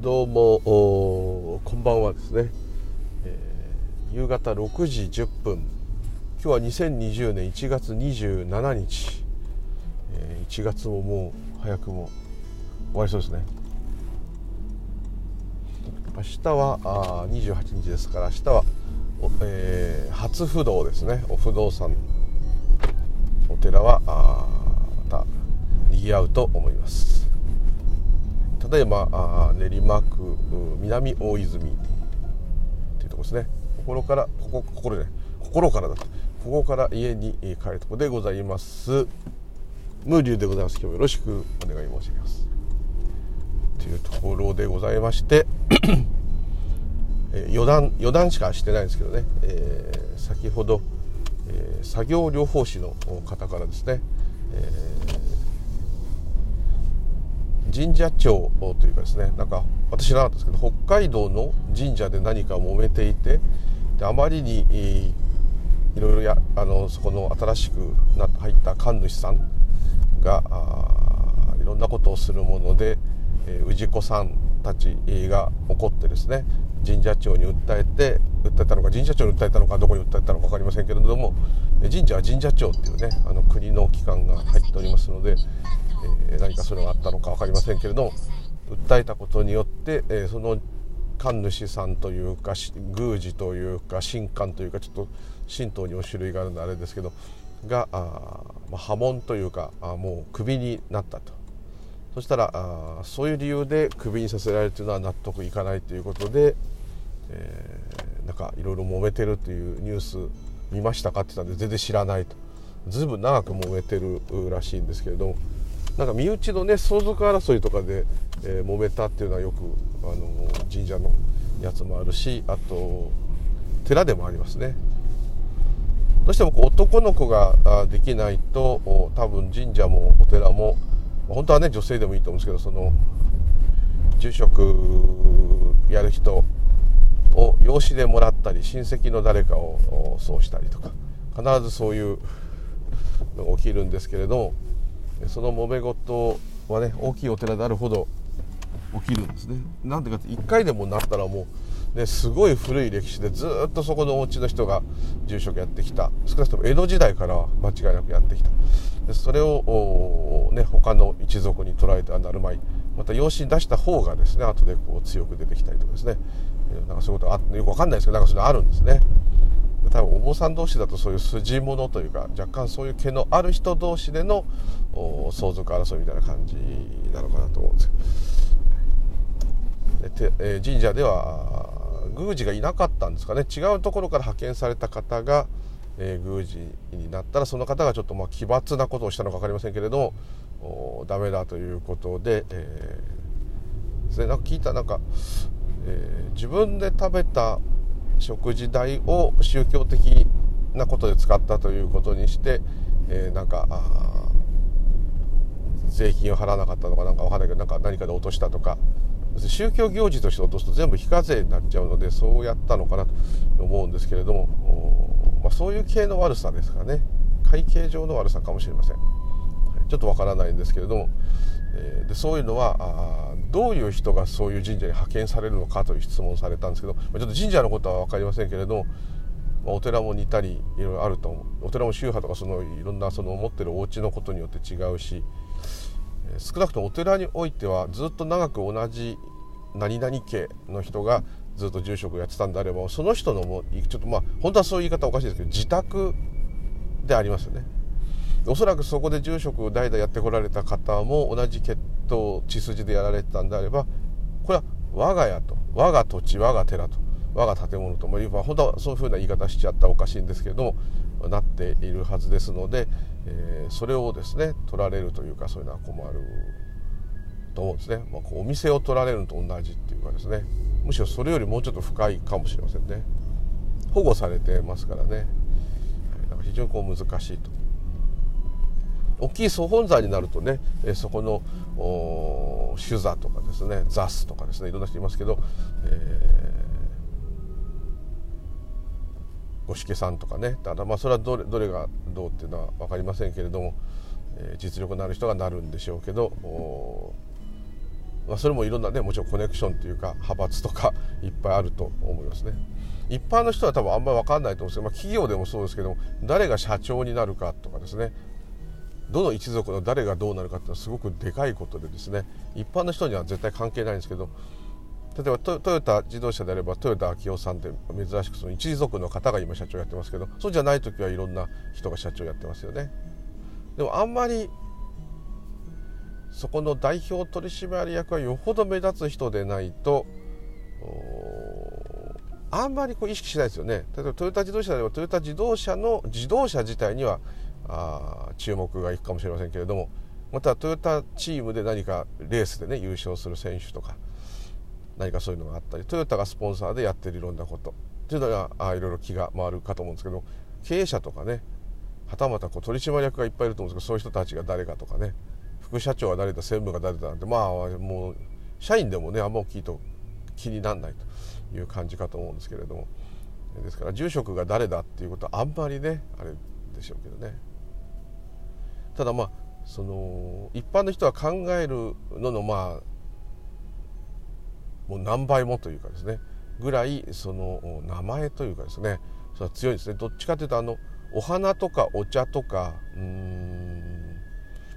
どうもこんばんはですね、えー、夕方6時10分。今日は2020年1月27日、えー、1月ももう早くも終わりそうですね。明日はあ28日ですから明日は、えー、初不動ですね。お不動産お寺はあまた賑わうと思います。例えばあ練馬区南大泉っていうとこですね。心からここ心で、ね、心からだとここから家に帰るところでございます。ムーリュでございます。今日もよろしくお願い申し上げます。というところでございまして え余談余談しかしてないんですけどね、えー、先ほど、えー、作業療法士の方からですね、えー神社長というかですねなんか私知らなかったですけど北海道の神社で何か揉めていてであまりにいろいろやあのそこの新しくな入った神主さんがいろんなことをするもので、え、氏子さんたちが怒ってですね神社長に訴えて訴えたのか神社長に訴えたのかどこに訴えたのか分かりませんけれども神社は神社庁っていうねあの国の機関が入っておりますのでえ、何かそれがあったのか分かりませんけれども訴えたことによって、え、その神主さんというか宮司というか神官というかちょっと神道にも種類があるのであれですけどがあ、まあ、破門というかあもうクビになったと。そしたらあそういう理由でクビにさせられるというのは納得いかないということで、えー、なんかいろいろ揉めてるというニュース見ましたかって言ったんで全然知らないと。ずいぶん長く揉めてるらしいんですけれどもなんか身内のね相続争いとかで、えー、揉めたっていうのはよくあの神社のやつもあるしあと寺でもありますね。どうしても男の子ができないと多分神社もお寺も本当はね女性でもいいと思うんですけどその住職やる人を養子でもらったり親戚の誰かをそうしたりとか必ずそういうのが起きるんですけれどもその揉め事はね大きいお寺であるほど起きるんですね。なんでかって1回でもなったらもう、ね、すごい古い歴史でずっとそこのお家の人が住職やってきた。少なくとも江戸時代からは間違いなくやってきた。でそれを、ね、他の一族に捉えてはなるまいまた養子に出した方がですね後でこう強く出てきたりとかですね。なんかそういうことあよく分かんないですけどなんかそういうのあるんですね。多分お坊さん同士だとそういう筋物というか若干そういう毛のある人同士での相続争いみたいな感じなのかなと思うんですけど、えー、神社では宮司がいなかったんですかね。違うところから派遣された方が、えー、宮司になったらその方がちょっとまあ奇抜なことをしたのか分かりませんけれどもダメだということで、えー、ですね。なんか聞いたなんか、えー、自分で食べた食事代を宗教的なことで使ったということにして、えー、なんか税金を払わなかったのかなんか分かんないけどなんか何かで落としたとか。宗教行事として落とすと全部非課税になっちゃうのでそうやったのかなと思うんですけれども、まあ、そういう系の悪さですかね。会計上の悪さかもしれません。ちょっとわからないんですけれども、え、でそういうのはあどういう人がそういう神社に派遣されるのかという質問されたんですけど、ちょっと神社のことは分かりませんけれども、ま、お寺も似たりいろいろあると思う。お寺も宗派とかそのいろんなその持ってるお家のことによって違うし少なくともお寺においてはずっと長く同じ何々家の人がずっと住職をやってたんであればその人のもちょっとまあ本当はそういう言い方おかしいですけど自宅でありますよね。おそらくそこで住職を代々やってこられた方も同じ血統血筋でやられてたんであればこれは我が家と我が土地我が寺と我が建物とも言えば本当はそういうふうな言い方しちゃったらおかしいんですけれどもなっているはずですので、えー、それをですね取られるというかそういうのは困ると思うんですね、まあ、こうお店を取られるのと同じっていうかですね。むしろそれよりもうちょっと深いかもしれませんね。保護されてますからね。非常にこう難しいと。大きい総本山になるとねそこの酒座とかですね座スとかですねいろんな人いますけど、え五色さんとかねただまあそれはどれどれがどうっていうのは分かりませんけれども、えー、実力のある人がなるんでしょうけどまあ、それもいろんなねもちろんコネクションというか派閥とかいっぱいあると思いますね。一般の人は多分あんまり分かんないと思うんですけど、まあ、企業でもそうですけど誰が社長になるかとかですねどの一族の誰がどうなるかっていうのはすごくでかいことでですね一般の人には絶対関係ないんですけど例えばトヨタ自動車であればトヨタ昭夫さんって珍しくその一族の方が今社長やってますけどそうじゃない時はいろんな人が社長やってますよね。でもあんまりそこの代表取締役はよほど目立つ人でないとあんまりこう意識しないですよね例えばトヨタ自動車ではトヨタ自動車の自動車自体にはあ注目がいくかもしれませんけれどもまたトヨタチームで何かレースでね優勝する選手とか何かそういうのがあったりトヨタがスポンサーでやってるいろんなこと。っていうのがあいろいろ気が回るかと思うんですけど経営者とかねはたまたこう取締役がいっぱいいると思うんですけどそういう人たちが誰かとかね副社長は誰だ専務が誰だなんてまあもう社員でもねあんま大きいと気にならないという感じかと思うんですけれども。ですから住職が誰だっていうことはあんまりねあれでしょうけどね。ただまあその一般の人は考えるののまあもう何倍もというかですねぐらいその名前というかですねそれ強いですね。どっちかというとあのお花とかお茶とかうん、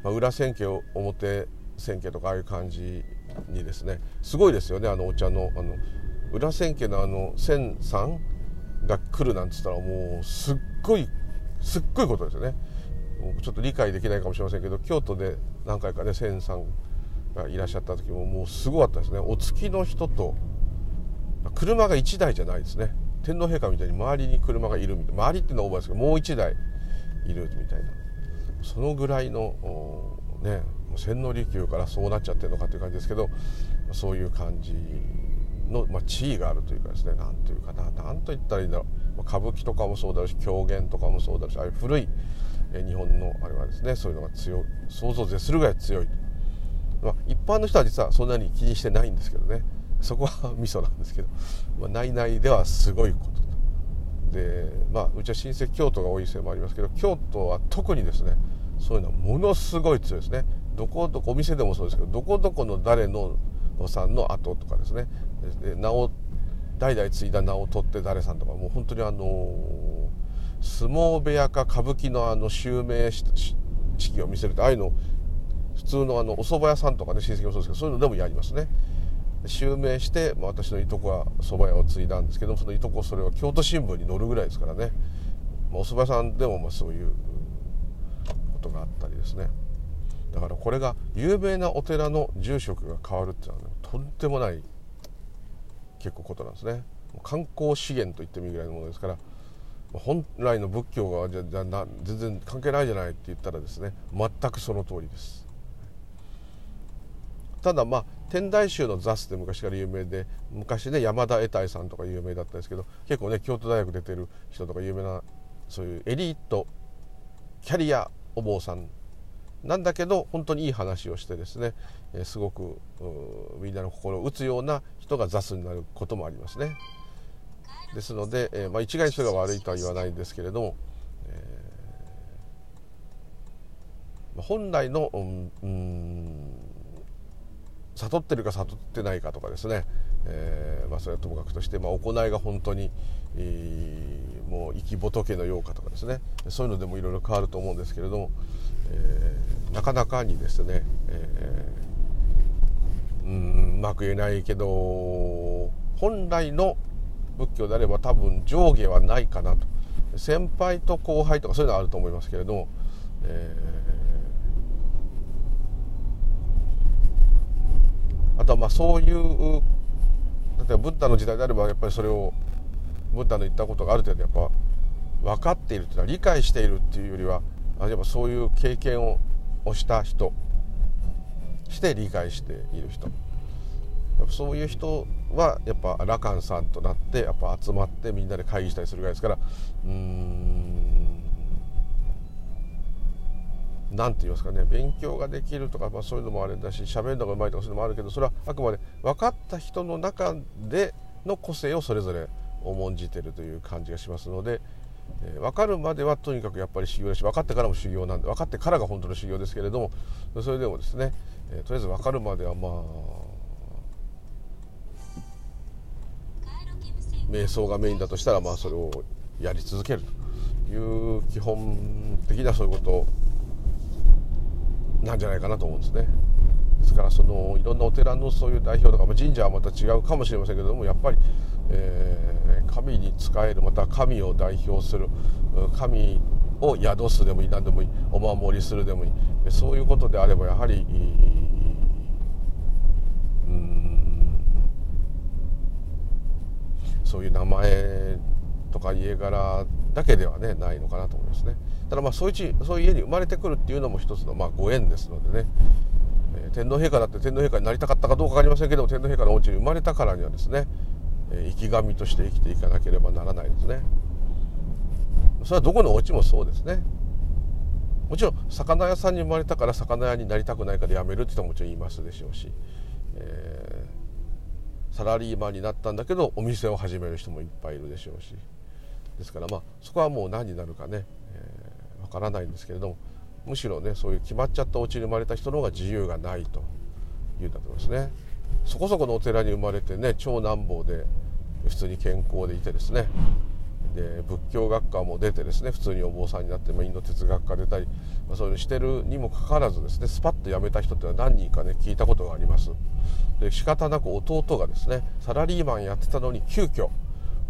まあ、裏千家表千家とかああいう感じにですねすごいですよねあのお茶のあの裏千家のあの千さんが来るなんて言ったらもうすっごいすっごいことですよね。ちょっと理解できないかもしれませんけど京都で何回かね千さんがいらっしゃった時ももうすごかったですね。お付きの人と車が1台じゃないですね。天皇陛下みたいに周りに車がいるみたいな。周りっていうのはオーバーですけどもう1台いるみたいな。そのぐらいのね洗脳利休からそうなっちゃってるのかという感じですけどそういう感じの、まあ、地位があるというかですね何というかな何と言ったらいいんだろう。歌舞伎とかもそうだろうし狂言とかもそうだろうしああいう古い日本のあれはですねそういうのが強想像を絶するぐらい強い、まあ、一般の人は実はそんなに気にしてないんですけどね。そこはミソなんですけど、まあ、内々ではすごいこと。でまあうちは親戚京都が多いせいもありますけど京都は特にですねそういうのはものすごい強いですね。どこどこお店でもそうですけどどこどこの誰のさんの後とかですね。名を代々継いだ名を取って誰さんとかもう本当にあの相撲部屋か歌舞伎のあの襲名式を見せるとああいうの普通のあのお蕎麦屋さんとかね親戚もそうですけどそういうのでもやりますね。襲名して、まあ、私のいとこは蕎麦屋を継いだんですけどそのいとこそれは京都新聞に載るぐらいですからね、まあ、お蕎麦屋さんでもまあそういうことがあったりですね。だからこれが有名なお寺の住職が変わるっていうのは、ね、とんでもない結構ことなんですね。観光資源と言ってもいいぐらいのものですから本来の仏教がじゃじゃな全然関係ないじゃないって言ったらですね全くその通りですただまあ天台宗のザスって昔から有名で昔ね山田栄太さんとか有名だったんですけど結構ね京都大学出てる人とか有名なそういうエリートキャリアお坊さんなんだけど本当にいい話をしてですね、すごくみんなの心を打つような人がザスになることもありますね。ですので、えまあ、一概にそれが悪いとは言わないんですけれども、えー、本来の、うん、悟ってるか悟ってないかとかですね、えー、まあ、それはともかくとして、まあ、行いが本当に、えー、もう生き仏のようかとかですねそういうのでもいろいろ変わると思うんですけれども、えー、なかなかにですね、えー、うんうまく言えないけど本来の仏教であれば多分上下はないかなと。先輩と後輩とかそういうのはあると思いますけれども、えー、あとはまあそういう例えばブッダの時代であればやっぱりそれをブッダの言ったことがある程度やっぱ分かっているというのは理解しているっていうよりは例えばそういう経験をした人して理解している人。そういう人はやっぱ羅漢さんとなってやっぱ集まってみんなで会議したりするぐらいですからうん何て言いますかね勉強ができるとか、まあ、そういうのもあれだし喋るのがうまいとかそういうのもあるけどそれはあくまで分かった人の中での個性をそれぞれ重んじてるという感じがしますので、分かるまではとにかくやっぱり修行だし分かってからも修行なんで分かってからが本当の修行ですけれどもそれでもですね、とりあえず分かるまではまあ瞑想がメインだとしたらまあそれをやり続けるという基本的なそういうことなんじゃないかなと思うんですね。ですからそのいろんなお寺のそういう代表とか、まあ、神社はまた違うかもしれませんけどもやっぱり、えー、神に仕えるまた神を代表する神を宿すでもいい何でもいいお守りするでもいいそういうことであればやはりうんそういう名前とか家柄だけではねないのかなと思いますね。ただまあそういうそういう家に生まれてくるっていうのも一つのまあご縁ですのでね。え天皇陛下だって天皇陛下になりたかったかどうか分かりませんけども天皇陛下のお家に生まれたからにはですね、え生き神として生きていかなければならないですね。それはどこのお家もそうですね。もちろん魚屋さんに生まれたから魚屋になりたくないから辞めるって人ももちろん言いますでしょうし、えー、サラリーマンになったんだけどお店を始める人もいっぱいいるでしょうし。ですからまあそこはもう何になるかね、えー、からないんですけれどもむしろねそういう決まっちゃったお家に生まれた人の方が自由がないというんだと思いますね。そこそこのお寺に生まれてね長男坊で普通に健康でいてですねで仏教学科も出てですね普通にお坊さんになって、まあ、インド哲学科出たり、まあ、そういうのしてるにもかかわらずですねスパッと辞めた人っていうのは何人かね聞いたことがあります。で仕方なく弟がですねサラリーマンやってたのに急遽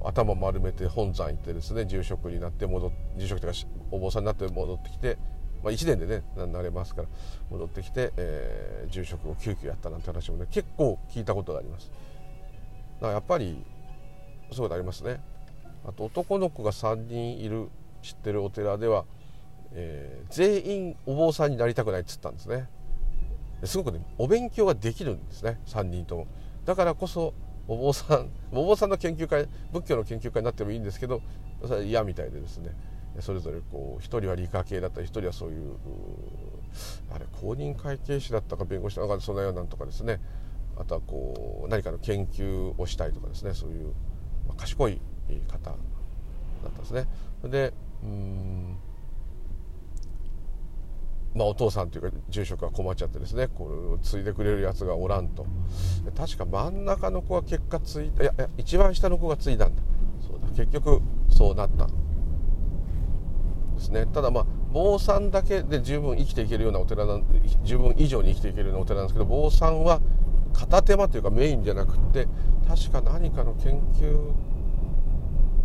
頭丸めて本山行ってですね住職になって戻っ住職というかお坊さんになって戻ってきてまあ、1年でねなれますから戻ってきて、えー、住職を急遽やったなんて話もね結構聞いたことがあります。だからやっぱりそういうことありますね。あと男の子が3人いる知ってるお寺では、えー、全員お坊さんになりたくないっつったんですね。すごくねお勉強ができるんですね3人とも。だからこそお坊さんお坊さんの研究会仏教の研究会になってもいいんですけどそれは嫌みたいでですね。それぞれこう一人は理科系だったり一人はそういうあれ公認会計士だったか弁護士だったかそんなようなんとかですね。あとはこう何かの研究をしたいとかですね。そういう、まあ、賢い方だったんですね。でうんまあ、お父さんというか住職が困っちゃってですねこれを継いでくれるやつがおらんと。確か真ん中の子は結果継いだいや一番下の子が継いだんだ。そうだ結局そうなったですね。ただまあ坊さんだけで十分生きていけるようなお寺なん十分以上に生きていけるようなお寺なんですけど坊さんは片手間というかメインじゃなくて確か何かの研究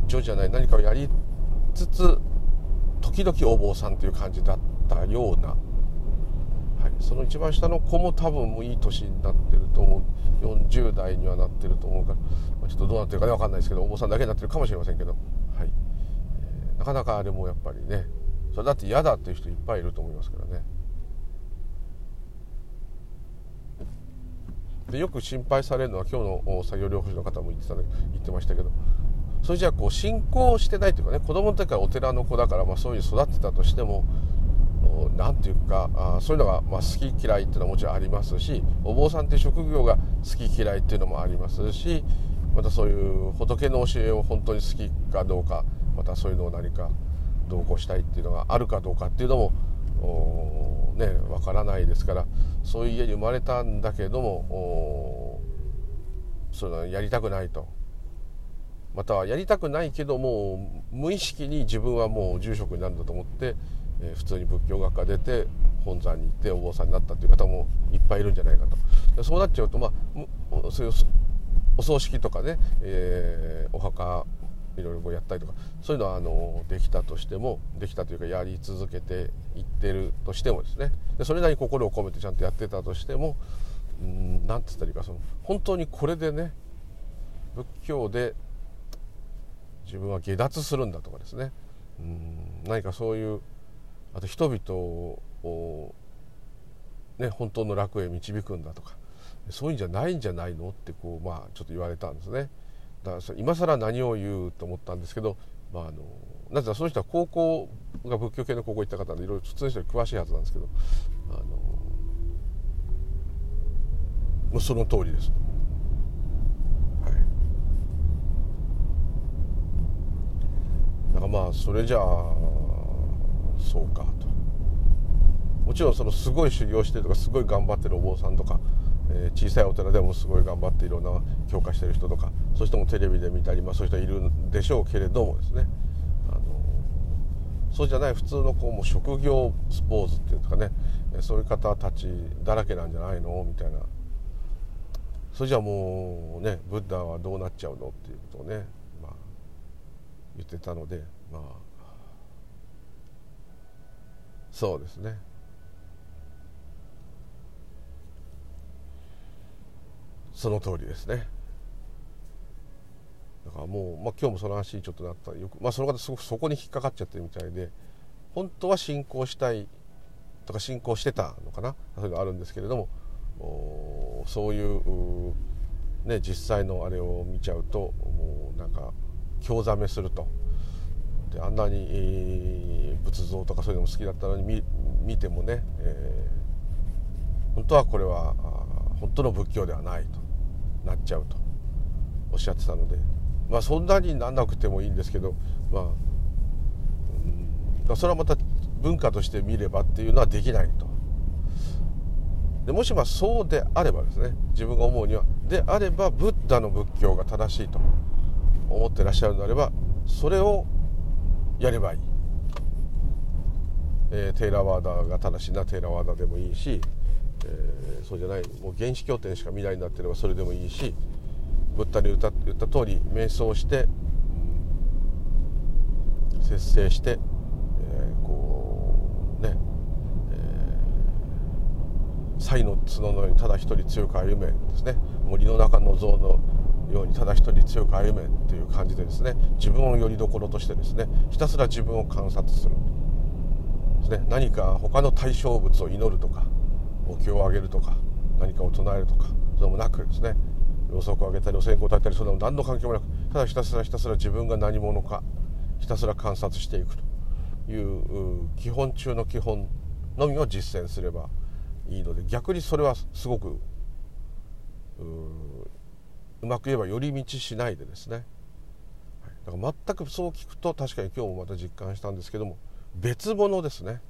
所じゃない何かをやりつつ時々お坊さんという感じだったような、はい、その一番下の子も多分もういい年になってると思う。40代にはなってると思うから、まあ、ちょっとどうなってるかね分かんないですけどお坊さんだけになってるかもしれませんけど。はい。えなかなかあれもやっぱりね。それだって嫌だっていう人いっぱいいると思いますからね。でよく心配されるのは今日の作業療法士の方も言ってた言ってましたけど。それじゃあこう信仰してないというかね子供の時からお寺の子だから、まあ、そういう育ってたとしても何て言うかあそういうのが、まあ、好き嫌いっていうのはもちろんありますしお坊さんっていう職業が好き嫌いっていうのもありますしまたそういう仏の教えを本当に好きかどうかまたそういうのを何か同行したいっていうのがあるかどうかっていうのもねわからないですからそういう家に生まれたんだけどもそういうのやりたくないと。またはやりたくないけども無意識に自分はもう住職になるんだと思って、え、普通に仏教学科出て本山に行ってお坊さんになったっていう方もいっぱいいるんじゃないかと。そうなっちゃうとまあそういうお葬式とかね、えー、お墓いろいろやったりとかそういうのはあのできたとしてもできたというかやり続けていってるとしてもですね。でそれなりに心を込めてちゃんとやってたとしても何て言ったらいいかその本当にこれでね仏教で自分は下脱するんだとかですねうん何かそういうあと人々を、ね、本当の楽へ導くんだとかそういうんじゃないんじゃないのってこうまあちょっと言われたんですね。だから今更何を言うと思ったんですけど、まあ、あのなぜかその人は高校が仏教系の高校行った方でいろいろ普通の人に詳しいはずなんですけどあのもうその通りです。はい、だからまあそれじゃあそうかと。もちろんそのすごい修行してるとかすごい頑張ってるお坊さんとかえー、小さいお寺でもすごい頑張っていろんな強化してる人とかそういう人もテレビで見たり、まあ、そういう人いるんでしょうけれどもですね。あのそうじゃない普通のこうもう職業スポーツっていうかね。そういう方たちだらけなんじゃないの？みたいな。それじゃあもうねブッダはどうなっちゃうの？っていうことをね、言ってたのでまあそうですね。その通りですね。だからもう、まあ、今日もその話にちょっとなったよく、まあ、その方すごくそこに引っかかっちゃってるみたいで本当は信仰したいとか信仰してたのかな？そういうのあるんですけれどもそういうね、実際のあれを見ちゃうともうなんか興ざめすると。であんなに、仏像とかそういうのも好きだったのに見見てもね、えー、本当はこれは本当の仏教ではないとなっちゃうとおっしゃってたので。まあそんなになんなくてもいいんですけどまあ、うん、それはまた文化として見ればっていうのはできないと。でもしまそうであればですね自分が思うにはであればブッダの仏教が正しいと。思ってらっしゃるのであればそれをやればいい、えー、テーラーワーダーが正しいなテーラーワーダーでもいいし、えー、そうじゃないもう原始経典しか未来になってればそれでもいいしブッダに言った言った通り瞑想して、節制して、えー、こうねえ才の角のようにただ一人強く歩めですね。森の中の像のようにただ一人強く歩めっていう感じでですね自分をよりどころとしてですねひたすら自分を観察する。ですね。何か他の対象物を祈るとかお経をあげるとか何かを唱えるとかそれもなくですねろうそくをあげたりお線香を焚いたりそんなの何の関係もなくただひたすらひたすら自分が何者かひたすら観察していくと。いう基本中の基本のみを実践すればいいので逆にそれはすごくうまく言えば寄り道しないでですね。だから全くそう聞くと確かに今日もまた実感したんですけども別物ですね。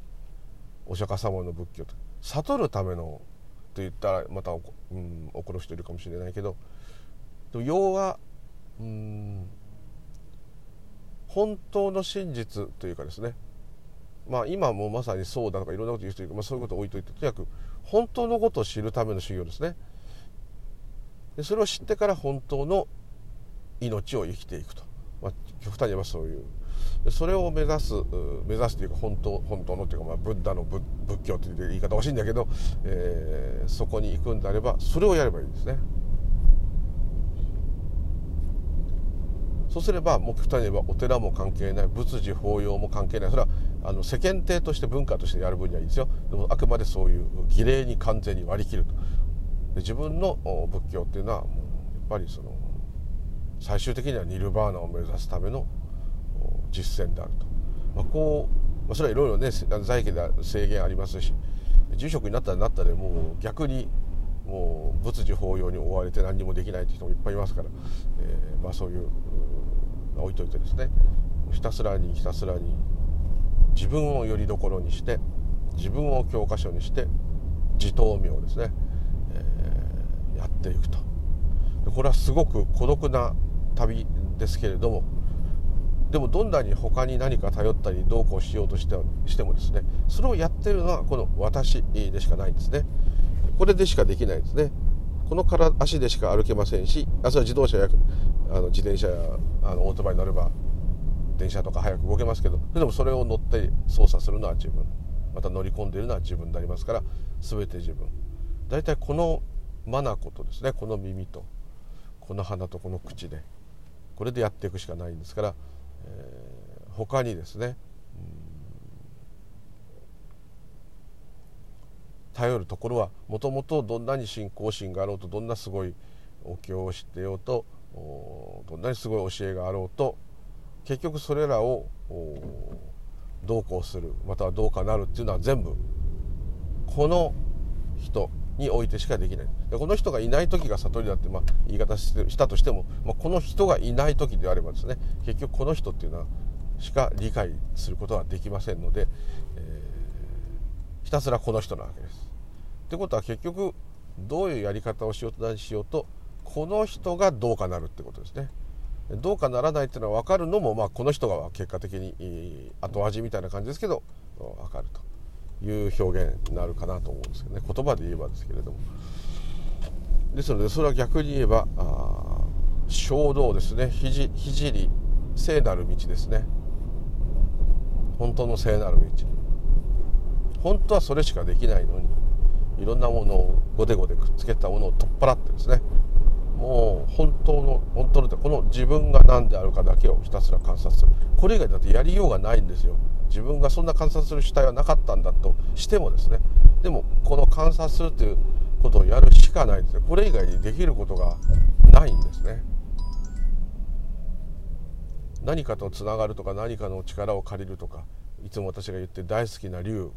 お釈迦様の仏教と。悟るためのと言ったらまた、うん、怒る人いるかもしれないけど。でも要はうん本当の真実というかですね。まあ今もまさにそうだとかいろんなこと言う人いるまあ、そういうことを置いといてとにかく本当のことを知るための修行ですね。でそれを知ってから本当の命を生きていくと、まあ、極端に言えばそういう。でそれを目指す目指すというか本当本当のというか、まあ、ブッダの仏教という言い方欲しいんだけど、えー、そこに行くんであればそれをやればいいんですね。そうすればもう極端に言えばお寺も関係ない仏事法要も関係ない。それはあの世間体として文化としてやる分にはいいですよ。でもあくまでそういう儀礼に完全に割り切ると。自分の仏教っていうのはもうやっぱりその最終的にはニルバーナを目指すための実践であると、まあ、こう、まあ、それはいろいろね在家で制限ありますし住職になったらなったでもう逆にもう仏事法要に追われて何にもできないという人もいっぱいいますから、えー、まあ、そういう置いといてですねひたすらにひたすらに自分をよりどころにして自分を教科書にして自灯明ですね、やっていくと。これはすごく孤独な旅ですけれどもでもどんなに他に何か頼ったりどうこうしようとしてしてもですねそれをやってるのはこの私でしかないんですね。これでしかできないですね。このから足でしか歩けませんしあそれは自動車やあの自転車やあのオートバイに乗れば電車とか早く動けますけどでもそれを乗って操作するのは自分。また乗り込んでいるのは自分になりますから全て自分。大体この眼とですねこの耳とこの鼻とこの口でこれでやっていくしかないんですから、えー、他にですね頼るところはもともとどんなに信仰心があろうとどんなすごいお経を知ってようとどんなにすごい教えがあろうと結局それらをどうこうするまたはどうかなるっていうのは全部この人においてしかできない。でこの人がいない時が悟りだって、まあ、言い方したとしても、まあ、この人がいない時であればですね結局この人っていうのはしか理解することはできませんので、えー、ひたすらこの人なわけです。ってことは結局どういうやり方をしようと何しようとこの人がどうかなるってことですね。どうかならないっていうのは分かるのも、まあ、この人が結果的に後味みたいな感じですけど分かると。いう表現になるかなと思うんですけどね。言葉で言えばですけれども。ですのでそれは逆に言えば衝動ですね。ひじり聖なる道ですね。本当の聖なる道。本当はそれしかできないのにいろんなものをゴテゴテくっつけたものを取っ払ってですね。もう本当の本当のこの自分が何であるかだけをひたすら観察する。これ以外だってやりようがないんですよ。自分がそんな観察する主体はなかったんだとしてもですね。でもこの観察するということをやるしかないですねこれ以外にできることがないんですね。何かとつながるとか何かの力を借りるとかいつも私が言って大好きな竜。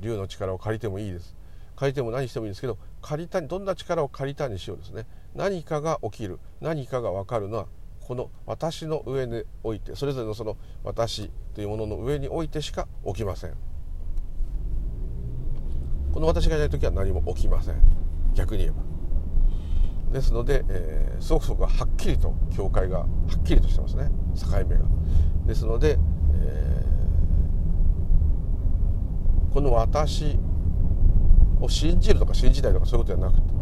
竜の力を借りてもいいです。借りても何してもいいんですけど借りたどんな力を借りたにしようですね。何かが起きる。何かが分かるのはこの私の上においてそれぞれのその私というものの上においてしか起きません。この私がいない時は何も起きません。逆に言えば。ですので、えー、すごくそこははっきりと境界がはっきりとしてますね。境目が。ですので、えー、この私を信じるとか信じないとかそういうことじゃなくて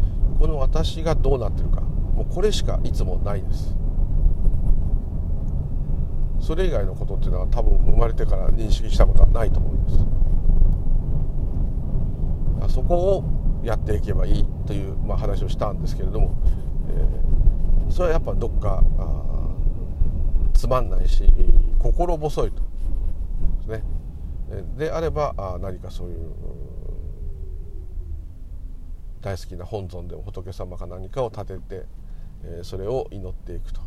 この私がどうなってるか。もうこれしかいつもないです。それ以外のことっていうのは多分生まれてから認識したことはないと思います。そこをやっていけばいいという、まあ、話をしたんですけれども、えー、それはやっぱどっかつまんないし心細いと。ですね。であればあ何かそういう大好きな本尊でも仏様か何かを立てて、え、それを祈っていくと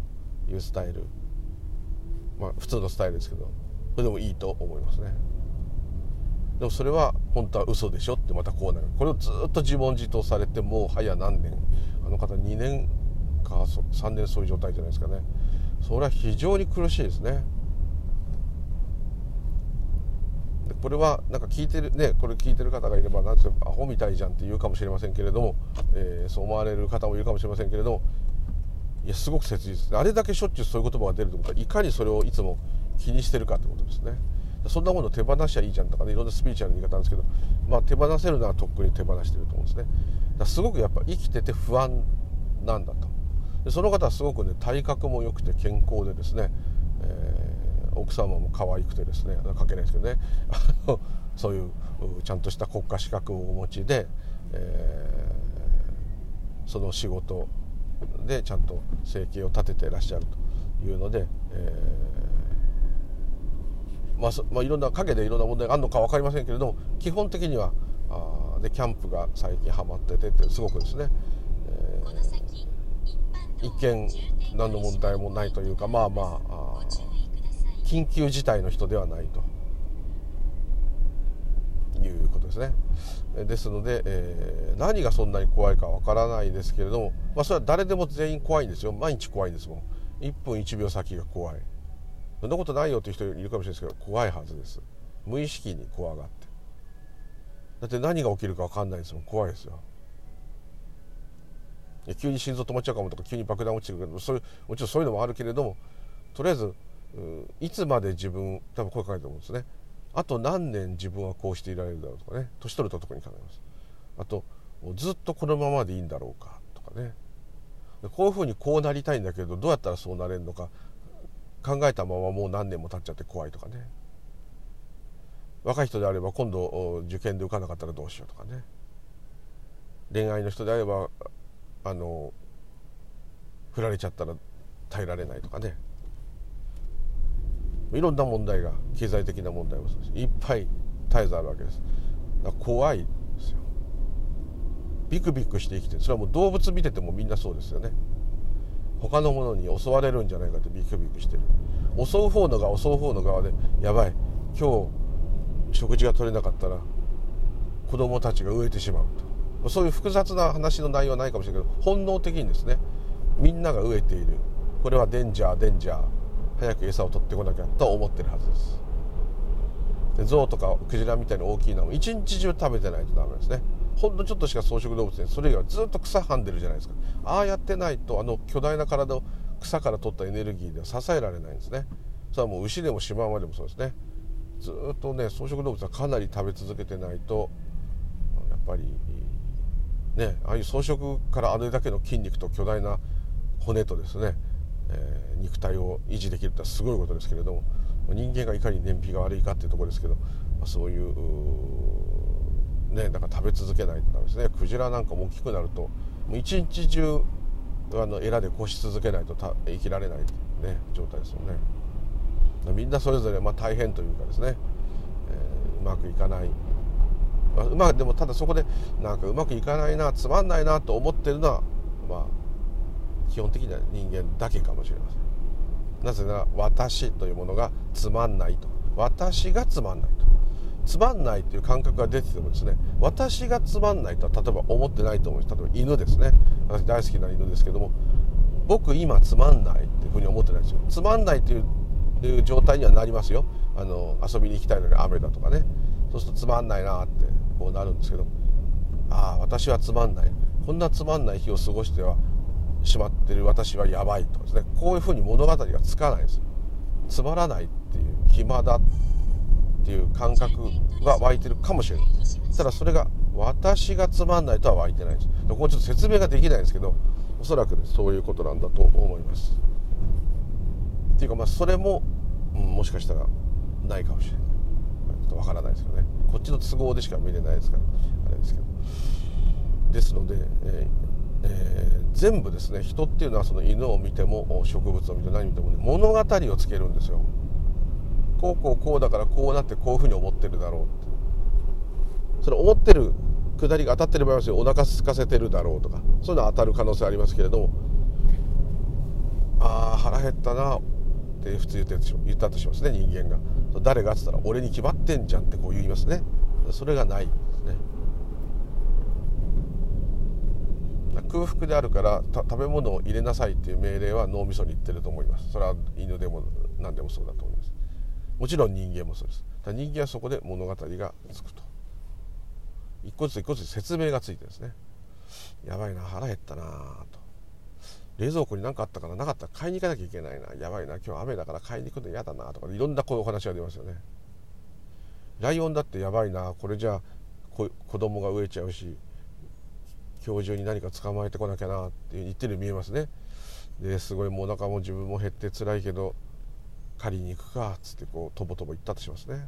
いうスタイル。まあ普通のスタイルですけどそれでもいいと思いますね。でもそれは本当は嘘でしょってまたこうなるこれをずっと自問自答されてもう早何年あの方2年か3年そういう状態じゃないですかね。それは非常に苦しいですね。これはなんか聞いてるねこれ聞いてる方がいれば何ていうアホみたいじゃんって言うかもしれませんけれども、えー、そう思われる方もいるかもしれませんけれどもいやすごく切実あれだけしょっちゅうそういう言葉が出るってことはいかにそれをいつも気にしてるかってことですね。そんなもの手放しちゃいいじゃんとかねいろんなスピーチュアルな言い方なんですけど、まあ、手放せるのはとっくに手放してると思うんですね。だすごくやっぱ生きてて不安なんだと。でその方はすごくね体格も良くて健康でですね、えー奥様も可愛くてですね関係ないですけどね。そういうちゃんとした国家資格をお持ちで、えー、その仕事でちゃんと生計を立ててらっしゃるというので、えー、まあ、まあ、いろんな陰でいろんな問題があるのか分かりませんけれども基本的にはあでキャンプが最近ハマっててすごくですね、えー、一見何の問題もないというかまあまああ緊急事態の人ではないと。いうことですね。ですので、えー、何がそんなに怖いかわからないですけれども、まあ、それは誰でも全員怖いんですよ。毎日怖いんですもん。1分1秒先が怖い。そんなことないよっていう人いるかもしれないですけど怖いはずです。無意識に怖がって。だって何が起きるか分かんないですもん。怖いですよ。急に心臓止まっちゃうかもとか急に爆弾落ちてくるそういうもちろんそういうのもあるけれどもとりあえずいつまで自分多分声かけてると思うんですね。あと何年自分はこうしていられるだろうとかね。年取ると特に考えます。あとずっとこのままでいいんだろうかとかね。こういうふうにこうなりたいんだけどどうやったらそうなれるのか考えたままもう何年も経っちゃって怖いとかね。若い人であれば今度受験で受かなかったらどうしようとかね。恋愛の人であればあの振られちゃったら耐えられないとかね。いろんな問題が経済的な問題もそうです。いっぱい絶えずあるわけです。怖いですよ。ビクビクして生きてる。それはもう動物見ててもみんなそうですよね。他のものに襲われるんじゃないかってビクビクしてる。襲う方の側襲う方の側でやばい。今日食事が取れなかったら子供たちが飢えてしまうと。そういう複雑な話の内容はないかもしれないけど本能的にですねみんなが飢えている。これはデンジャーデンジャー。早く餌を取ってこなきゃと思ってるはずです。で象とかクジラみたいに大きいのも一日中食べてないとダメですね。ほんのちょっとしか草食動物でそれ以外はずっと草はんでるじゃないですか。ああやってないとあの巨大な体を草から取ったエネルギーでは支えられないんですね。それはもう牛でもシマウマでもそうですね。ずっとね草食動物はかなり食べ続けてないとやっぱりねああいう草食からあれだけの筋肉と巨大な骨とですね、えー、肉体を維持できるってすごいことですけれども人間がいかに燃費が悪いかっていうところですけど、まあ、そういうねだから食べ続けないとダメですね。クジラなんかも大きくなるともう一日中あのエラでこし続けないとた生きられない、ね、状態ですよね。みんなそれぞれまあ大変というかですね、えー、うまくいかない、まあ、うまでもただそこでなんかうまくいかないなつまんないなと思ってるのはまあ基本的には人間だけかもしれません。なぜなら私というものがつまんないと。私がつまんないと。つまんないという感覚が出ててもですね私がつまんないとは例えば思ってないと思う例えば犬ですね。私大好きな犬ですけども僕今つまんないっていうふうに思ってないですよ。つまんないという状態にはなりますよ。あの遊びに行きたいのに雨だとかね。そうするとつまんないなってこうなるんですけどああ私はつまんない。こんなつまんない日を過ごしてはしまってる私はやばいと。ですねこういうふうに物語がつかないです。つまらないっていう暇だっていう感覚が湧いてるかもしれない。ただそれが私がつまんないとは湧いてないです。でここちょっと説明ができないんですけどおそらく、ね、そういうことなんだと思います。っていうかまあそれも、うん、もしかしたらないかもしれない。ちょっとわからないですけどね。こっちの都合でしか見れないですからあれですけど。ですので、ええー、全部ですね人っていうのはその犬を見ても植物を見て何見ても、ね、物語をつけるんですよ。こうこうこうだからこうなってこういうふうに思ってるだろうって。それ思ってる下りが当たってる場合はお腹空かせてるだろうとかそういうのは当たる可能性ありますけれどもああ腹減ったなって普通言って言ったとしますね人間が。誰がっつったら俺に決まってんじゃんってこう言いますね。それがないですね空腹であるから食べ物を入れなさいっていう命令は脳みそに言ってると思います。それは犬でも何でもそうだと思います。もちろん人間もそうです。人間はそこで物語がつくと。一個ずつ一個ずつ説明がついてですね。やばいな腹減ったなと。冷蔵庫に何かあったからなかったら買いに行かなきゃいけないな。やばいな今日雨だから買いに行くの嫌だなとか。いろんなこういうお話が出ますよね。ライオンだってやばいな。これじゃあ子供が飢えちゃうし。今日中に何か捕まえてこなきゃなって言ってるように見えますね。ですごいもうお腹も自分も減って辛いけど借りに行くかっつってこうとぼとぼ行ったとしますね。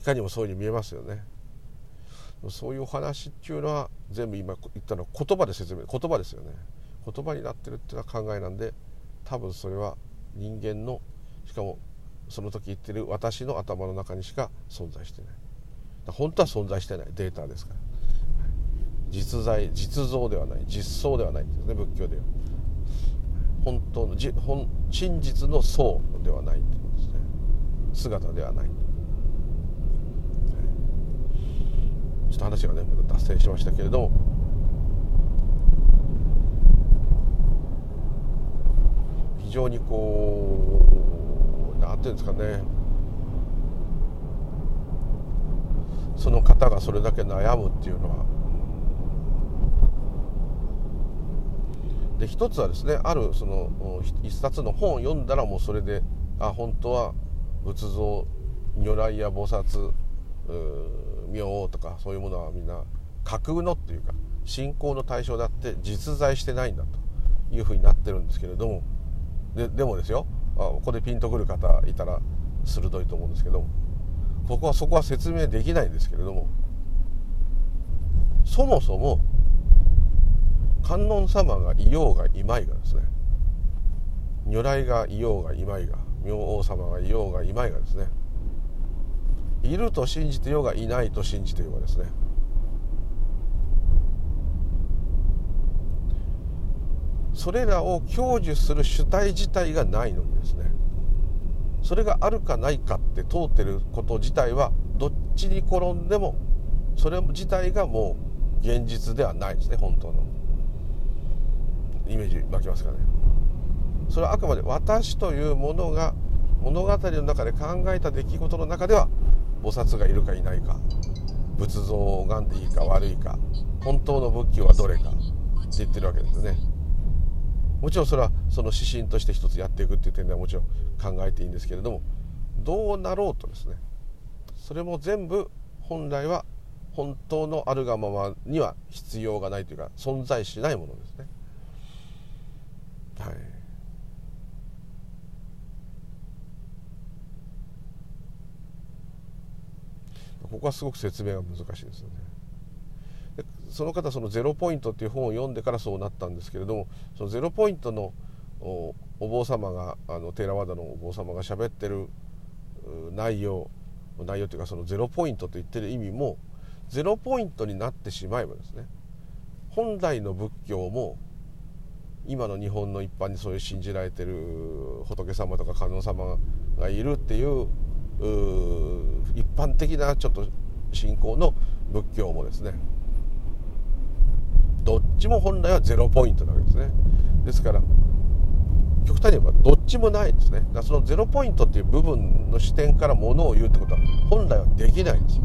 いかにもそういうふうに見えますよね。そういうお話っていうのは全部今言ったのは言葉で説明言葉ですよね。言葉になってるっていうのは考えなんで多分それは人間のしかもその時言ってる私の頭の中にしか存在してない。本当は存在してないデータですから。実在実像ではない実相ではないんですね仏教では。本当のじ本真実の相ではないということですね。姿ではない。ちょっと話がねま、た脱線しましたけれども。非常にこう何ていうんですかね。その方がそれだけ悩むっていうのはで一つはですねあるその一冊の本を読んだらもうそれであ本当は仏像如来や菩薩明王とかそういうものはみんな架空のっていうか信仰の対象であって実在してないんだというふうになってるんですけれどもででもですよあここでピンとくる方いたら鋭いと思うんですけどもここはそこは説明できないんですけれどもそもそも観音様がいようがいまいがですね。如来がいようがいまいが明王様がいようがいまいがですね。いると信じてようがいないと信じてようがですね。それらを享受する主体自体がないのにですね。それがあるかないかって通ってること自体はどっちに転んでもそれ自体がもう現実ではないですね本当の。イメージ湧きますかねそれはあくまで私というものが物語の中で考えた出来事の中では菩薩がいるかいないか仏像を拝んでいいか悪いか本当の仏教はどれかって言ってるわけですねもちろんそれはその指針として一つやっていくっていう点ではもちろん考えていいんですけれどもどうなろうとですねそれも全部本来は本当のあるがままには必要がないというか存在しないものですね。はいここはすごく説明が難しいですよね。でその方その「ゼロポイント」っていう本を読んでからそうなったんですけれどもそのゼロポイントのお坊様があのテーラワダのお坊様が喋ってる内容内容というかそのゼロポイントと言ってる意味もゼロポイントになってしまえばですね本来の仏教も今の日本の一般にそういう信じられてる仏様とか観音様がいるっていう一般的なちょっと信仰の仏教もですね。どっちも本来はゼロポイントなわけですね。ですから極端に言えばどっちもないですね。だからそのゼロポイントっていう部分の視点からものを言うってことは本来はできないんですだ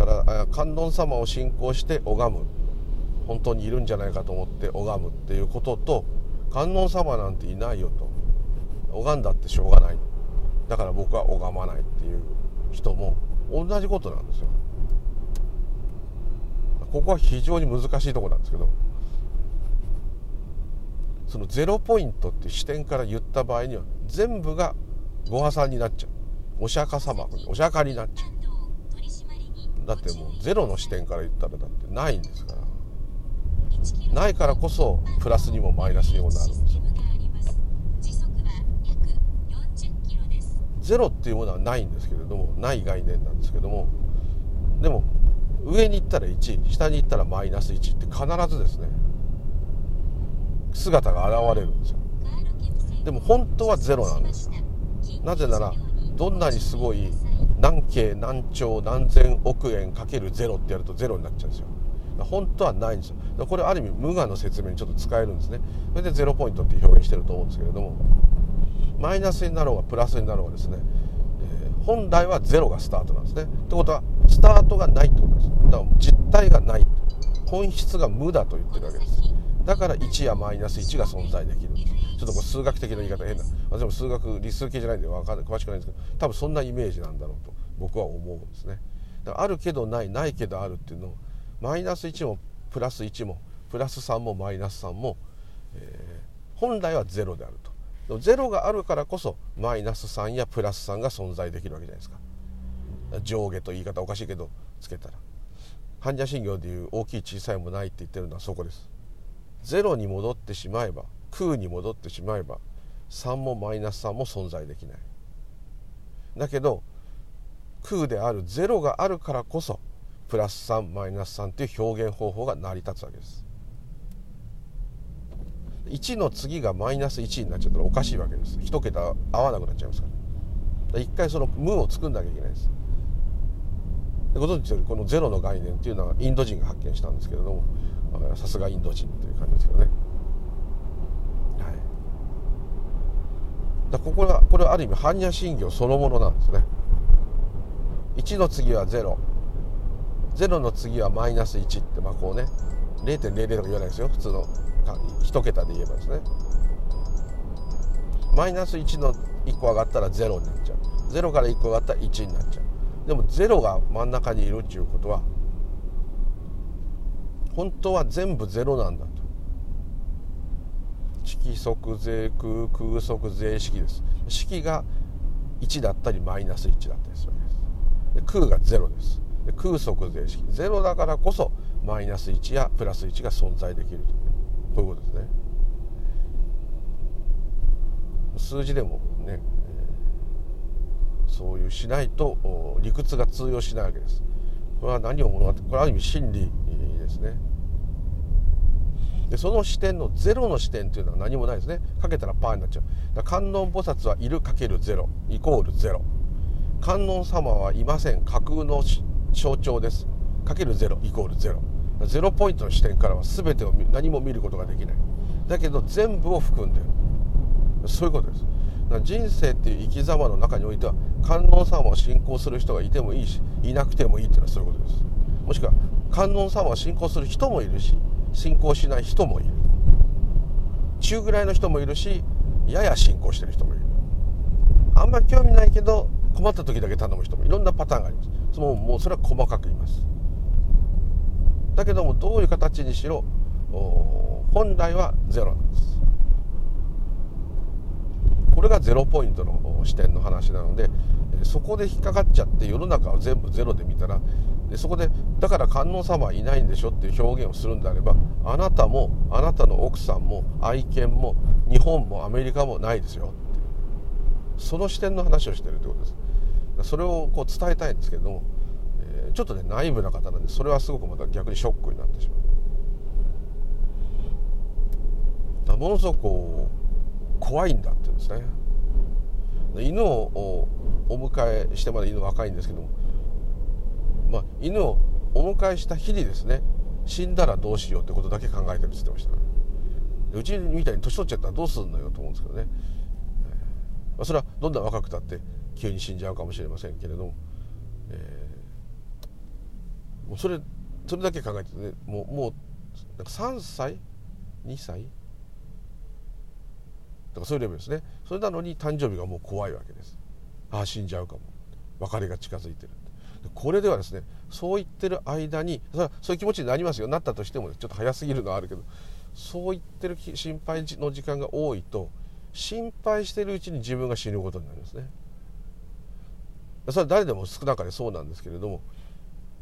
から観音様を信仰して拝む。本当にいるんじゃないかと思って拝むっていうことと観音様なんていないよと。拝んだってしょうがない。だから僕は拝まないっていう人も同じことなんですよ。ここは非常に難しいとこなんですけどそのゼロポイントって視点から言った場合には全部がご破産になっちゃう。お釈迦様お釈迦になっちゃう。だってもうゼロの視点から言ったらだってないんですから。ないからこそプラスにもマイナスにもなるんですよ。ゼロっていうものはないんですけれどもない概念なんですけどもでも上に行ったら1下に行ったらマイナス1って必ずですね姿が現れるんですよ。でも本当はゼロなんですよ。なぜならどんなにすごい何京何兆何千億円かけるゼロってやるとゼロになっちゃうんですよ本当はないんですよこれある意味無我の説明にちょっと使えるんですねそれでゼロポイントって表現してると思うんですけれどもマイナスになろうがプラスになろうがですねえ本来はゼロがスタートなんですね。ってことはスタートがないってことです。だから実体がない本質が無だと言ってるわけです。だから1やマイナス1が存在できる。ちょっとこれ数学的な言い方変な私も数学理数系じゃないんで分かんない詳しくないんですけど多分そんなイメージなんだろうと僕は思うんですね。だからあるけどないないけどあるっていうのをマイナス1もプラス1もプラス3もマイナス3も、えー、本来はゼロであると。ゼロがあるからこそマイナス3やプラス3が存在できるわけじゃないですか上下と言い方おかしいけどつけたら般若心経でいう大きい小さいもないって言ってるのはそこですゼロに戻ってしまえば空に戻ってしまえば3もマイナス3も存在できないだけど空であるゼロがあるからこそプラス3マイナス3っていう表現方法が成り立つわけです。1の次がマイナス1になっちゃったらおかしいわけです。1桁合わなくなっちゃいますから。一回その無を作んなきゃいけないです。でご存知のこのゼロの概念っていうのはインド人が発見したんですけれどもさすがインド人という感じですけどね。はい。だここはこれはある意味般若心経そのものなんですね。1の次は0 0の次はマイナス1ってまあこうね0.00とか言わないですよ。普通の1桁で言えばですね。マイナス1の1個上がったら0になっちゃう。0から1個上がったら1になっちゃう。でも0が真ん中にいるっていうことは本当は全部0なんだと。色即税空空即税式です。式が1だったりマイナス1だったりする。で空が0です。で空即税式。0だからこそマイナス1やプラス1が存在できると。こういうことですね。数字でもね、そういうしないと理屈が通用しないわけです。これは何を物語ってこれはある意味真理ですね。でその視点のゼロの視点というのは何もないですね。かけたらパーになっちゃう。観音菩薩はいるかけるゼロイコールゼロ。観音様はいません。架空の象徴です。かけるゼロイコールゼロ。ゼロポイントの視点からは全てを何も見ることができない。だけど全部を含んでる。そういうことです。人生っていう生き様の中においては観音様を信仰する人がいてもいいしいなくてもいいっていうのはそういうことです。もしくは観音様を信仰する人もいるし信仰しない人もいる。中ぐらいの人もいるしやや信仰してる人もいる。あんまり興味ないけど困った時だけ頼む人もいろんなパターンがあります。もうもうそれは細かく言います。だけどもどういう形にしろ本来はゼロなんです。これがゼロポイントの視点の話なのでそこで引っかかっちゃって世の中を全部ゼロで見たらでそこでだから観音様はいないんでしょっていう表現をするんであればあなたもあなたの奥さんも愛犬も日本もアメリカもないですよ。その視点の話をしてるってことです。それをこう伝えたいんですけども、え、ちょっとねナイブな方なんでそれはすごくまた逆にショックになってしまう。ものすごくこう怖いんだって言うんですね。犬をお迎えしてまだ犬若いんですけどもまあ、犬をお迎えした日にですね死んだらどうしようってことだけ考えてるって言ってましたうちみたいに年取っちゃったらどうすんのよと思うんですけどね、まあ、それはどんな若くたって急に死んじゃうかもしれませんけれども、えー、もうそれそれだけ考えてねもうもうなんか3歳？2歳？とかそういうレベルですね。それなのに誕生日がもう怖いわけです。ああ死んじゃうかも。別れが近づいてる。これではですねそう言ってる間にそれはそういう気持ちになりますよ。なったとしてもちょっと早すぎるのはあるけどそう言ってる心配の時間が多いと心配してるうちに自分が死ぬことになりますね。それは誰でも少なかれそうなんですけれども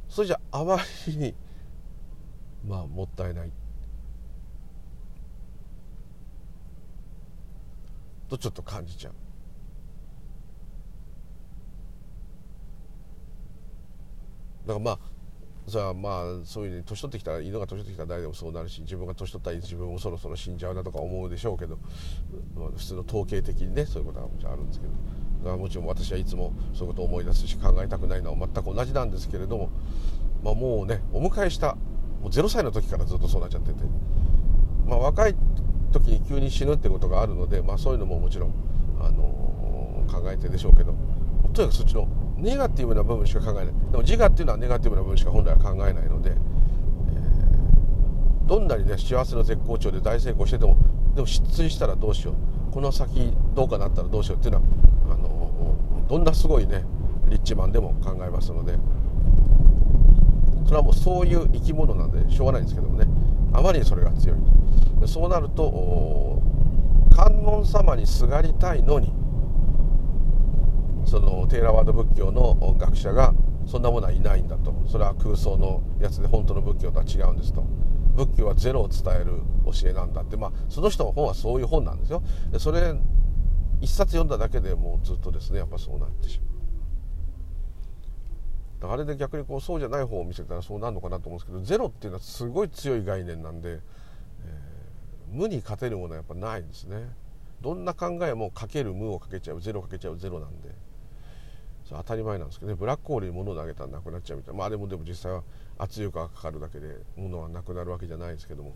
それじゃあまりにまあもったいない。とちょっと感じちゃう。だからまあそれはまあそういうふうに年取ってきたら犬が年取ってきたら誰でもそうなるし自分が年取ったら自分もそろそろ死んじゃうなとか思うでしょうけど、普通の統計的にねそういうことはもちろんあるんですけどだからもちろん私はいつもそういうことを思い出すし考えたくないのは全く同じなんですけれども、まあ、もうねお迎えしたもう0歳の時からずっとそうなっちゃってて、まあ、若い時に急に死ぬってことがあるので、まあ、そういうのももちろん、あのー、考えてでしょうけどとにかくそっちのネガティブな部分しか考えない。でも自我っていうのはネガティブな部分しか本来は考えないので、えー、どんなにね幸せの絶好調で大成功しててもでも失墜したらどうしよう。この先どうかなったらどうしようっていうのはあのどんなすごいねリッチマンでも考えますのでそれはもうそういう生き物なんでしょうがないんですけどもね。あまりにそれが強い。そうなると観音様にすがりたいのにそのテーラワード仏教の学者がそんなものはいないんだと。それは空想のやつで本当の仏教とは違うんですと。仏教はゼロを伝える教えなんだって。まあその人の本はそういう本なんですよ。でそれ一冊読んだだけでもうずっとですねやっぱそうなってしまう。あれで逆にこうそうじゃない方を見せたらそうなるのかなと思うんですけどゼロっていうのはすごい強い概念なんで、えー、無に勝てるものはやっぱないんですね。どんな考えもかける無をかけちゃうゼロかけちゃうゼロなんで。当たり前なんですけどね。ブラックホールに物を投げたらなくなっちゃうみたいな。まあでもでも実際は圧力がかかるだけで物はなくなるわけじゃないですけども、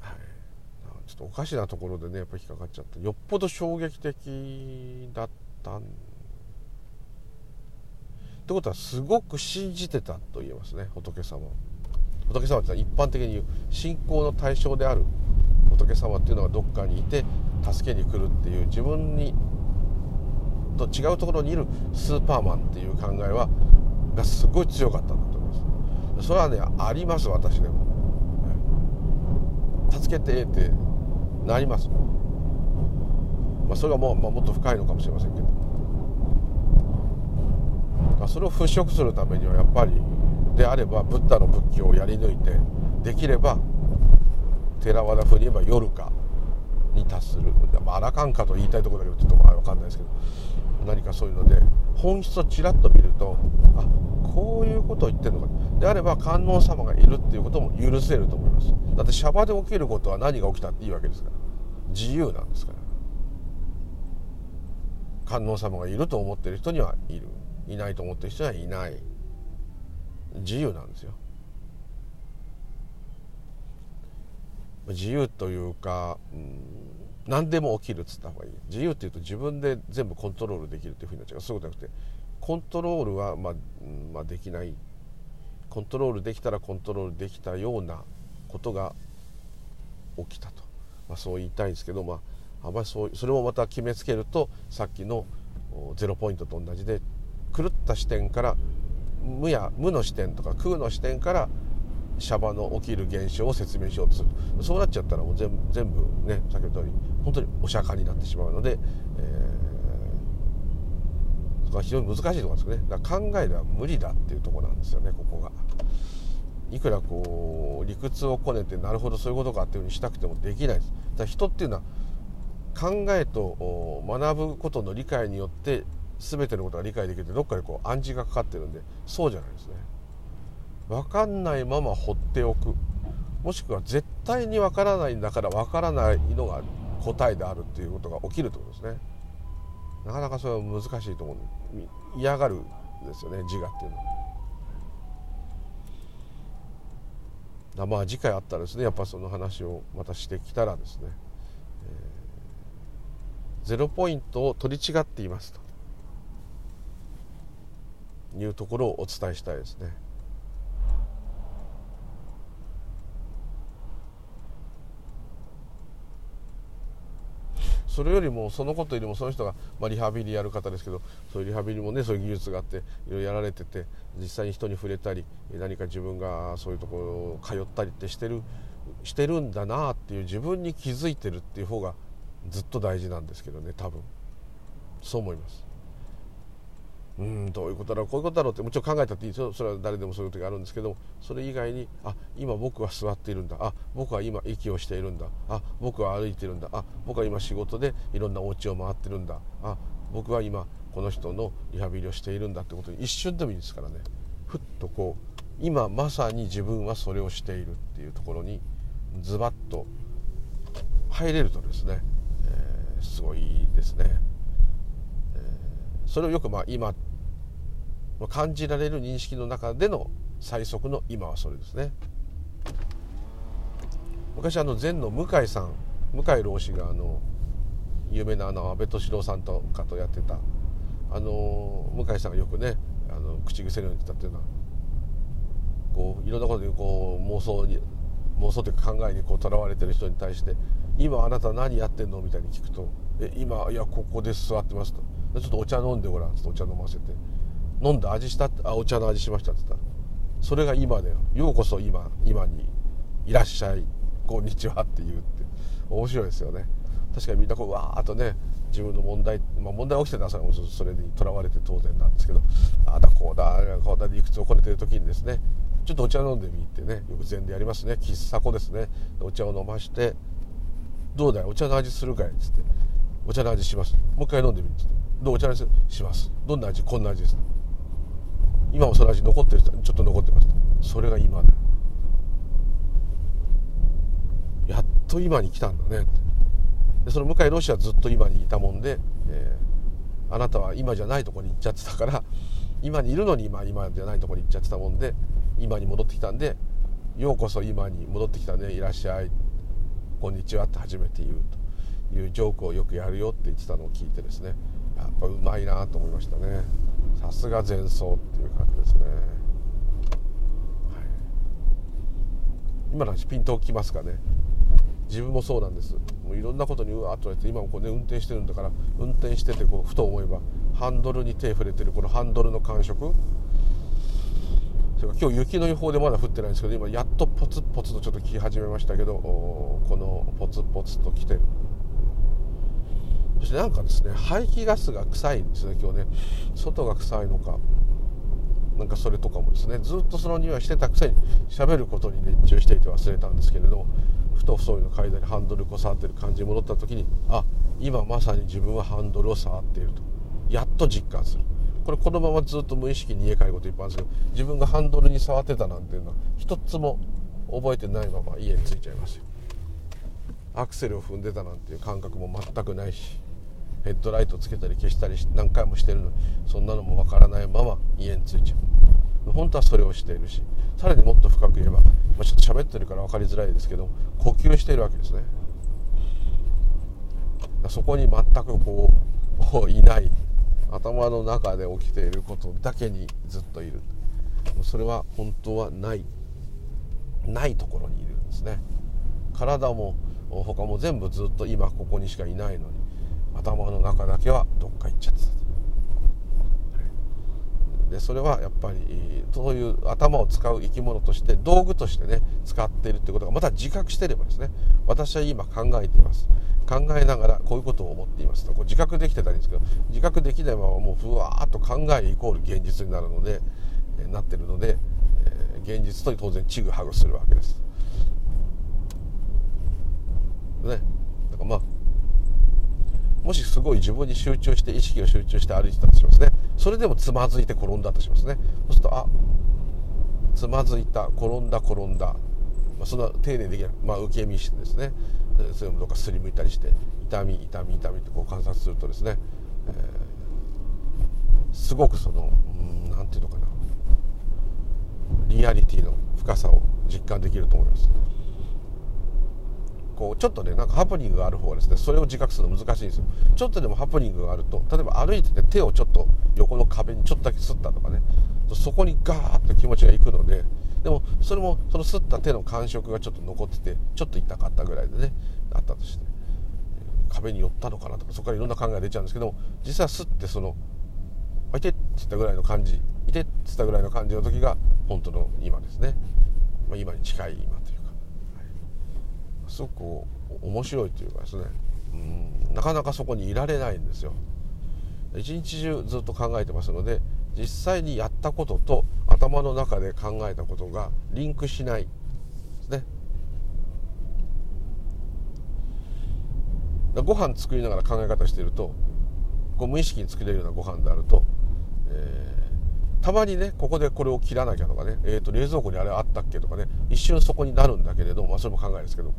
はい、ちょっとおかしなところでねやっぱ引っかかっちゃって。よっぽど衝撃的だったん。ってことはすごく信じてたと言えますね。仏様。仏様って一般的に言う信仰の対象である仏様っていうのがどっかにいて助けに来るっていう自分にと違うところにいるスーパーマンっていう考えはがすごい強かったんだと思います。それはねあります私でも、助けてってなります、まあ、それはもう、まあ、もっと深いのかもしれませんけど、まあ、それを払拭するためにはやっぱりであればブッダの仏教をやり抜いてできればテラワダ風に言えば夜か。に達する、まあ、アラカンかと言いたいところだけどちょっとまあ分かんないですけど何かそういうので本質をちらっと見るとあこういうことを言ってるのか。であれば観音様がいるっていうことも許せると思います。だってシャバで起きることは何が起きたっていいわけですから。自由なんですから。観音様がいると思ってる人にはいる。いないと思ってる人にはいない。自由なんですよ。自由というか、うん、何でも起きるっつった方がいい。自由っていうと自分で全部コントロールできるっていうふうになっちゃう。そういうじゃなくてコントロールは、まあ、まあ、できない。コントロールできたらコントロールできたようなことが起きたと、まあ、そう言いたいんですけど、まあ、あまりそうそれもまた決めつけるとさっきのゼロポイントと同じで狂った視点から無や無の視点とか空の視点からシャバの起きる現象を説明しようとするそうなっちゃったらもう全部全部ね先ほど通り本当にお釈迦になってしまうので、えー、そこは非常に難しいところですねだから考えでは無理だっていうところなんですよねここが。いくらこう理屈をこねてなるほどそういうことかっていうふうにしたくてもできないです。だ人っていうのは考えと学ぶことの理解によって全てのことが理解できるってどっかでこう暗示がかかってるんでそうじゃないです。分かんないまま放っておく。もしくは絶対に分からないんだから分からないのが答えであるっていうことが起きるってことですね。なかなかそれは難しいと思う嫌がるんですよね自我っていうのは。まあ次回あったらですねやっぱその話をまたしてきたらですね、えー、ゼロポイントを取り違っていますと。いうところをお伝えしたいですね。それよりもそのことよりもその人が、まあ、リハビリやる方ですけどそういうリハビリもねそういう技術があっていろいろやられてて実際に人に触れたり何か自分がそういうところを通ったりってしてるしてるんだなっていう自分に気づいてるっていう方がずっと大事なんですけどね多分そう思います。うんどういうことだろうこういうことだろうってもちろん考えたっていいですよそれは誰でもそういう時あるんですけどそれ以外にあ今僕は座っているんだ。あ僕は今息をしているんだ。あ僕は歩いているんだ。あ僕は今仕事でいろんなお家を回ってるんだ。あ僕は今この人のリハビリをしているんだってことに一瞬でもいいですからね。ふっとこう今まさに自分はそれをしているっていうところにズバッと入れるとですね、えー、すごいですね。それをよくまあ今感じられる認識の中での最速の今はそれですね昔あの禅の向井さん向井老師があの有名なあの安倍敏郎さんとかとやってたあの向井さんがよくねあの口癖のように言ってたっていうのはこういろんなことにこう妄想に妄想というか考えにとらわれてる人に対して「今あなた何やってんの?」みたいに聞くと「え今いやここで座ってます」と「ちょっとお茶飲んでごらん」ってお茶飲ませて飲んだ味したあお茶の味しましたって言ったそれが今だよ。ようこそ今今にいらっしゃいこんにちはって言うって。面白いですよね。確かにみんなこうわーっとね自分の問題、まあ、問題起きてたらそれそれにとらわれて当然なんですけど。ああだこうだこうだ理屈をこねてる時にですねちょっとお茶飲んでみってね。よく禅でやりますね。喫茶子ですね。お茶を飲まして「どうだよお茶の味するかい」っつって「お茶の味します。もう一回飲んでみ」っつって「どう？お茶の味します。どんな味？こんな味です」今もその味残ってる人ちょっと残ってますそれが今だ。やっと今に来たんだねでその向井ロシはずっと今にいたもんで、えー、あなたは今じゃないとこに行っちゃってたから今にいるのに今今じゃないとこに行っちゃってたもんで今に戻ってきたんでようこそ今に戻ってきたねいらっしゃい。こんにちはって初めて言うというジョークをよくやるよって言ってたのを聞いてですね。やっぱうまいなと思いましたね。さすが前奏っていう感じですね、はい、今の話ピンときますかね。自分もそうなんです。もういろんなことにうわっと言われて今もこうね運転してるんだから運転しててこうふと思えばハンドルに手触れてるこのハンドルの感触。それか今日雪の予報でまだ降ってないんですけど今やっとポツポツとちょっと聞き始めましたけどこのポツポツと来てる。そしてなんかですね排気ガスが臭いんですね今日ね。外が臭いのか。なんかそれとかもですね。ずっとその匂いしてたくせに喋ることに熱中していて忘れたんですけれどもふとそういの階段にハンドルこう触ってる感じに戻った時にあ今まさに自分はハンドルを触っていると。やっと実感する。これこのままずっと無意識に家帰ることいっぱいあるんですけど自分がハンドルに触ってたなんていうのは一つも覚えてないまま家に着いちゃいますよ。アクセルを踏んでたなんていう感覚も全くないし。ヘッドライトつけたり消したり何回もしてるのにそんなのもわからないまま家に着いちゃう。本当はそれをしているしさらにもっと深く言えばまあ、ちょっと喋ってるから分かりづらいですけど呼吸しているわけですね。そこに全くこういない頭の中で起きていることだけにずっといる。それは本当はないないところにいるんですね。体も他も全部ずっと今ここにしかいないのに頭の中だけはどっか行っちゃって。たでそれはやっぱりそういう頭を使う生き物として道具としてね使っているってことがまた自覚してればですね私は今考えています。考えながらこういうことを思っていますと。こう自覚できてたらいいんですけど自覚できないままもうふわーっと考えイコール現実になるので、えなってるので、え、現実と当然ちぐはぐするわけです。ね。だからまあもしすごい自分に集中して意識を集中して歩いてたとしますね。それでもつまずいて転んだとしますね。そうするとあつまずいた転んだ転んだ、まあ、そんな丁寧にできない、まあ、受け身してですね。それもどっかすりむいたりして痛み痛み痛みってこう観察するとですね、えー、すごくその何て言うのかな。リアリティの深さを実感できると思います。こうちょっとねなんかハプニングがある方はですねそれを自覚するの難しいんですよ。ちょっとでもハプニングがあると例えば歩いてて手をちょっと横の壁にちょっとだけすったとかね。そこにガーッと気持ちがいくのででもそれもそのすった手の感触がちょっと残っててちょっと痛かったぐらいでねあったとして。壁に寄ったのかなとかそこからいろんな考えが出ちゃうんですけども実はすってその「いて」っつったぐらいの感じ「いて」っつったぐらいの感じの時が本当の今ですね、まあ、今に近い今、すごく面白いというかですね。うん。なかなかそこにいられないんですよ。一日中ずっと考えてますので実際にやったことと頭の中で考えたことがリンクしないですね。ご飯作りながら考え方してるとこう無意識に作れるようなご飯であると、えー、たまにねここでこれを切らなきゃとかね、えー、と冷蔵庫にあれあったっけとかね一瞬そこになるんだけれどまあ、それも考えですけど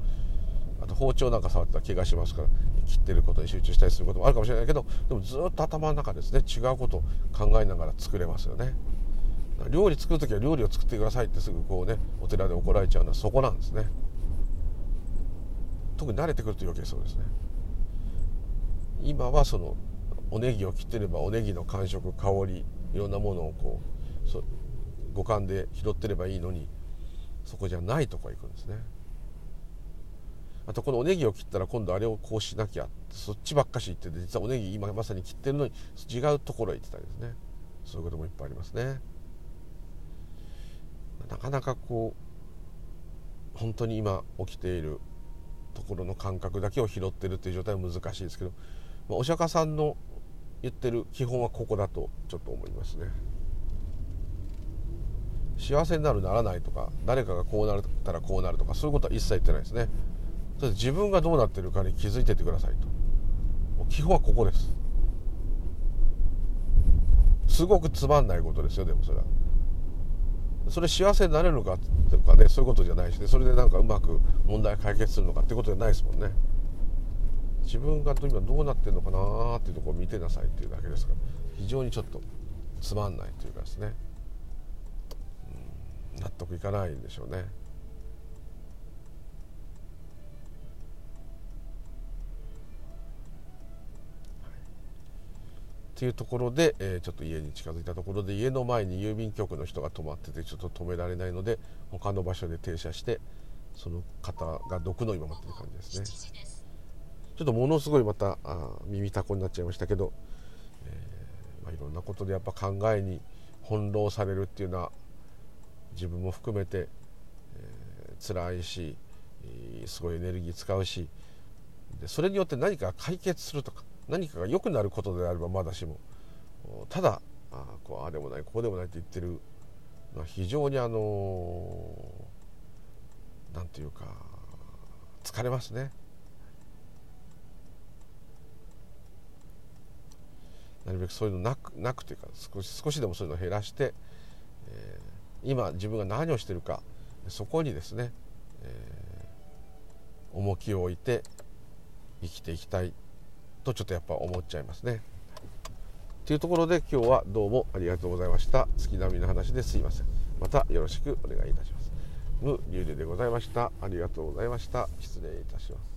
あと包丁なんか触ったら怪我しますから切ってることに集中したりすることもあるかもしれないけどでもずっと頭の中ですね違うことを考えながら作れますよね。料理作る時は料理を作ってくださいってすぐこうねお寺で怒られちゃうのはそこなんですね。特に慣れてくると余計そうですね。今はそのおネギを切ってればおネギの感触香りいろんなものをこう五感で拾ってればいいのにそこじゃないとこへ行くんですね。あとこのおネギを切ったら今度あれをこうしなきゃそっちばっかし言ってて実はおネギ今まさに切ってるのに違うところへ行ってたりですね。そういうこともいっぱいありますね。なかなかこう本当に今起きているところの感覚だけを拾ってるっていう状態は難しいですけど、まあ、お釈迦さんの言ってる基本はここだとちょっと思いますね。幸せになるならないとか誰かがこうなったらこうなるとかそういうことは一切言ってないですね。自分がどうなってるかに気づいててくださいと。基本はここです。すごくつまんないことですよでもそれは。それ幸せになれるのかとかねそういうことじゃないしね。それでなんかうまく問題解決するのかってことじゃないですもんね。自分が今どうなってるのかなっていうところを見てなさいっていうだけですから。非常にちょっとつまんないというかですね、納得いかないんでしょうね。っていうところで、えー、ちょっと家に近づいたところで家の前に郵便局の人が止まっててちょっと止められないので他の場所で停車してその方が毒の今待ってる感じですね。ちょっとものすごいまたあ耳たこになっちゃいましたけど、えー、まあ、いろんなことでやっぱ考えに翻弄されるっていうのは自分も含めて、えー、辛いしすごいエネルギー使うしでそれによって何か解決するとか何かが良くなることであればまだしもただあこうあでもないこうでもないって言ってるのは非常にあの何て言うか疲れますね。なるべくそういうのなくなくというか少し少しでもそういうのを減らして、えー、今自分が何をしてるかそこにですね、えー、重きを置いて生きていきたいとちょっとやっぱ思っちゃいますね。というところで今日はどうもありがとうございました。月並みの話ですいません。またよろしくお願いいたします。ムリュウリュでございましたありがとうございました失礼いたします